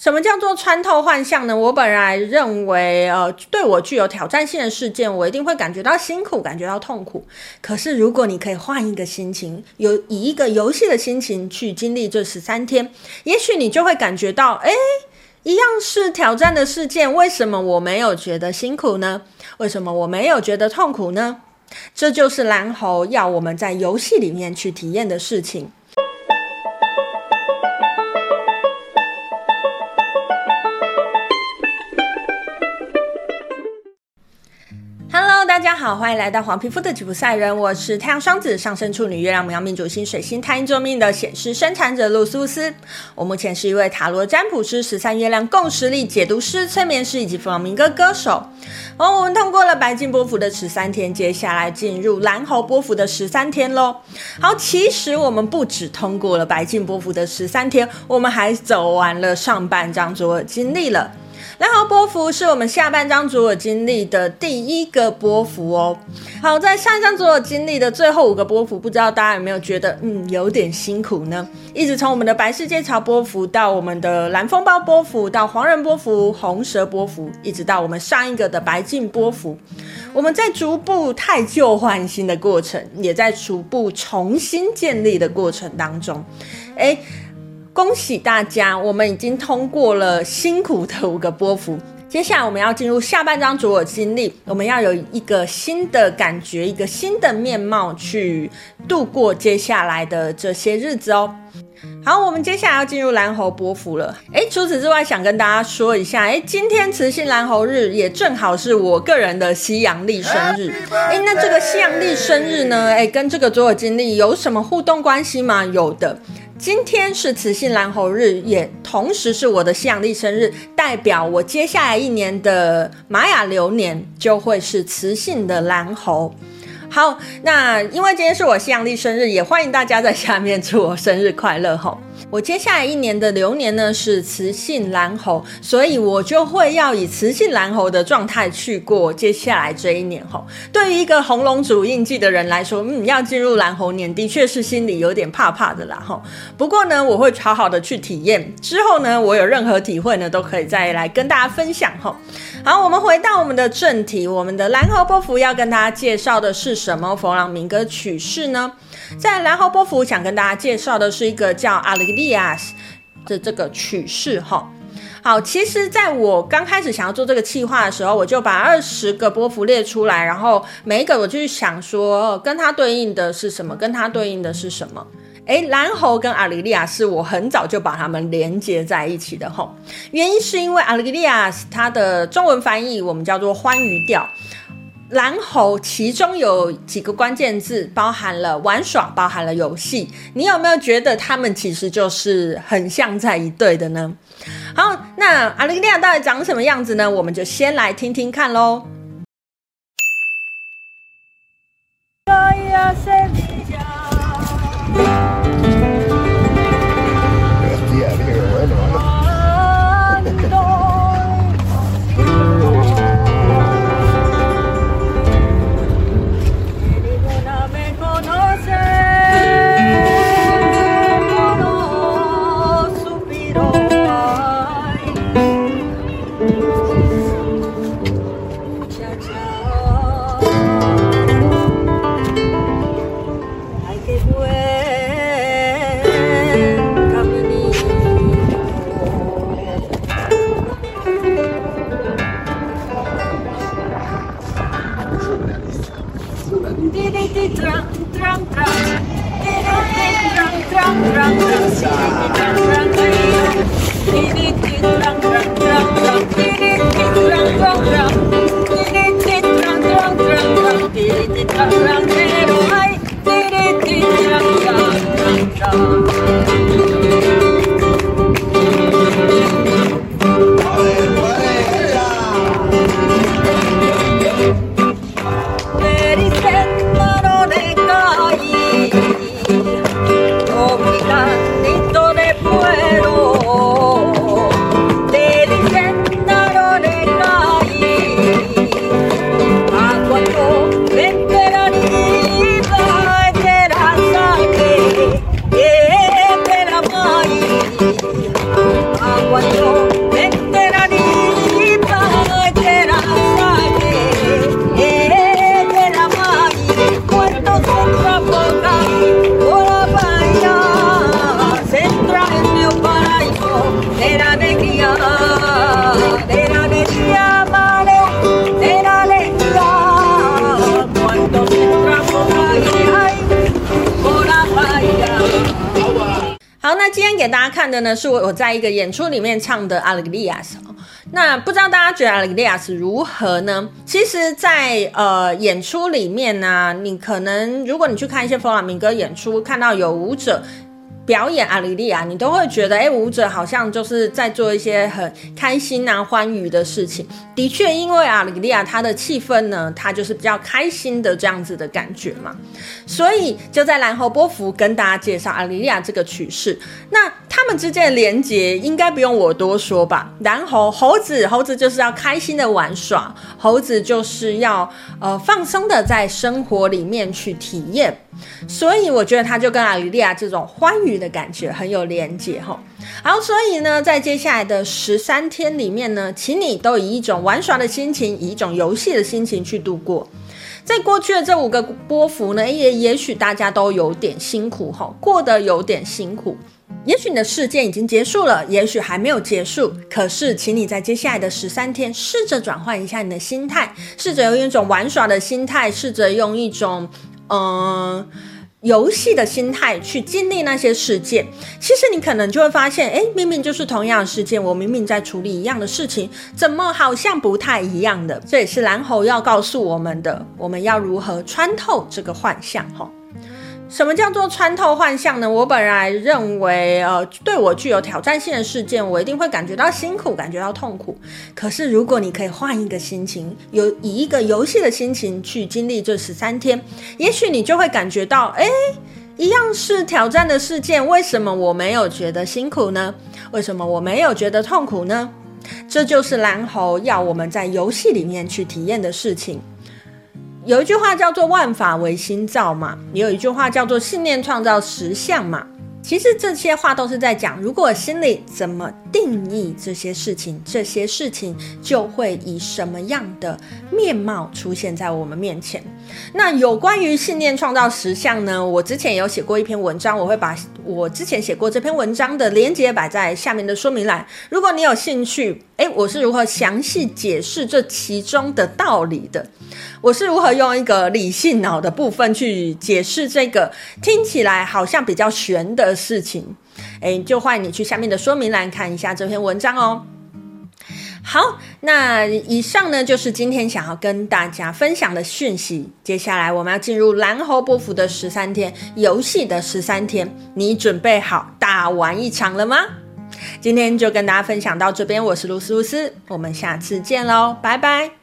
什么叫做穿透幻象呢？我本来认为，呃，对我具有挑战性的事件，我一定会感觉到辛苦，感觉到痛苦。可是，如果你可以换一个心情，有以一个游戏的心情去经历这十三天，也许你就会感觉到，诶，一样是挑战的事件，为什么我没有觉得辛苦呢？为什么我没有觉得痛苦呢？这就是蓝猴要我们在游戏里面去体验的事情。大家好，欢迎来到黄皮肤的吉普赛人。我是太阳双子上升处女月亮牡羊命主星水星太阴坐命的显示生产者露苏斯。我目前是一位塔罗占卜师、十三月亮共识力解读师、催眠师以及弗朗明哥歌手。哦，我们通过了白镜波幅的十三天，接下来进入蓝猴波幅的十三天喽。好，其实我们不止通过了白镜波幅的十三天，我们还走完了上半张桌经历了。蓝猴波幅是我们下半张左耳经历的第一个波幅哦。好，在上一张左耳经历的最后五个波幅，不知道大家有没有觉得，嗯，有点辛苦呢？一直从我们的白世界潮波幅到我们的蓝风暴波幅，到黄人波幅、红蛇波幅，一直到我们上一个的白镜波幅，我们在逐步汰旧换新的过程，也在逐步重新建立的过程当中，诶。恭喜大家，我们已经通过了辛苦的五个波幅。接下来我们要进入下半张左耳经历，我们要有一个新的感觉，一个新的面貌去度过接下来的这些日子哦。好，我们接下来要进入蓝猴波幅了。诶，除此之外，想跟大家说一下，诶，今天雌性蓝猴日也正好是我个人的西洋历生日。诶，那这个西洋历生日呢？诶，跟这个左耳经历有什么互动关系吗？有的。今天是雌性蓝猴日，也同时是我的西洋历生日，代表我接下来一年的玛雅流年就会是雌性的蓝猴。好，那因为今天是我西洋历生日，也欢迎大家在下面祝我生日快乐吼。我接下来一年的流年呢是雌性蓝猴，所以我就会要以雌性蓝猴的状态去过接下来这一年吼。对于一个红龙主印记的人来说，嗯，要进入蓝猴年的确是心里有点怕怕的啦吼。不过呢，我会好好的去体验，之后呢，我有任何体会呢，都可以再来跟大家分享吼。好，我们回到我们的正题，我们的蓝猴波符要跟大家介绍的是什么弗朗明哥曲式呢？在蓝猴波符，想跟大家介绍的是一个叫阿里利亚斯的这个曲式哈。好，其实在我刚开始想要做这个企划的时候，我就把二十个波幅列出来，然后每一个我就想说，跟它对应的是什么，跟它对应的是什么。诶，蓝猴跟阿里利亚是我很早就把它们连接在一起的哈。原因是因为阿里利亚它的中文翻译我们叫做欢愉调。蓝猴其中有几个关键字，包含了玩耍，包含了游戏。你有没有觉得他们其实就是很像在一对的呢？好，那阿里利亚到底长什么样子呢？我们就先来听听看喽。就让给大家看的呢，是我我在一个演出里面唱的《阿里利亚斯》。那不知道大家觉得《阿里利亚斯》如何呢？其实在，呃演出里面呢、你可能如果你去看一些弗朗明哥演出，看到有舞者。表演阿里利亚，你都会觉得，哎，舞者好像就是在做一些很开心啊、欢愉的事情。的确，因为阿里利亚她的气氛呢，她就是比较开心的这样子的感觉嘛。所以就在兰侯波福跟大家介绍阿里利亚这个曲式。那他们之间的连结应该不用我多说吧？然后猴子，猴子就是要开心的玩耍，猴子就是要呃放松的在生活里面去体验。所以我觉得他就跟阿里利亚这种欢愉的感觉很有连结哈。好，所以呢，在接下来的十三天里面呢，请你都以一种玩耍的心情，以一种游戏的心情去度过。在过去的这五个波幅呢，也也许大家都有点辛苦哈，过得有点辛苦。也许你的事件已经结束了，也许还没有结束。可是，请你在接下来的十三天，试着转换一下你的心态，试着用一种玩耍的心态，试着用一种。嗯，游戏的心态去经历那些事件，其实你可能就会发现，诶，明明就是同样的事件，我明明在处理一样的事情，怎么好像不太一样的？这也是蓝猴要告诉我们的，我们要如何穿透这个幻象，吼。什么叫做穿透幻象呢？我本来认为，呃，对我具有挑战性的事件，我一定会感觉到辛苦，感觉到痛苦。可是，如果你可以换一个心情，有以一个游戏的心情去经历这十三天，也许你就会感觉到，诶，一样是挑战的事件，为什么我没有觉得辛苦呢？为什么我没有觉得痛苦呢？这就是蓝猴要我们在游戏里面去体验的事情。有一句话叫做“万法唯心造”嘛，也有一句话叫做“信念创造实相”嘛。其实这些话都是在讲，如果心里怎么定义这些事情，这些事情就会以什么样的面貌出现在我们面前。那有关于信念创造实相呢？我之前有写过一篇文章，我会把我之前写过这篇文章的连接摆在下面的说明栏。如果你有兴趣，诶，我是如何详细解释这其中的道理的？我是如何用一个理性脑的部分去解释这个听起来好像比较玄的事情？诶，就欢迎你去下面的说明栏看一下这篇文章哦。好，那以上呢就是今天想要跟大家分享的讯息。接下来我们要进入蓝猴波幅的十三天游戏的十三天，你准备好大玩一场了吗？今天就跟大家分享到这边，我是露丝露丝，我们下次见喽，拜拜。